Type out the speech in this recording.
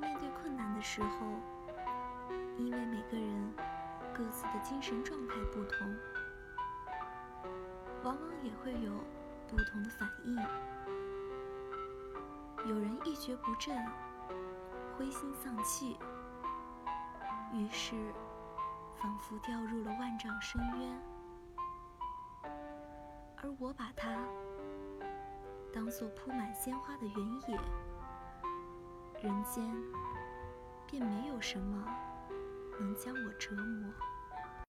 面对困难的时候，因为每个人各自的精神状态不同，往往也会有不同的反应。有人一蹶不振，灰心丧气，于是仿佛掉入了万丈深渊。而我把它当做铺满鲜花的原野，人间便没有什么能将我折磨。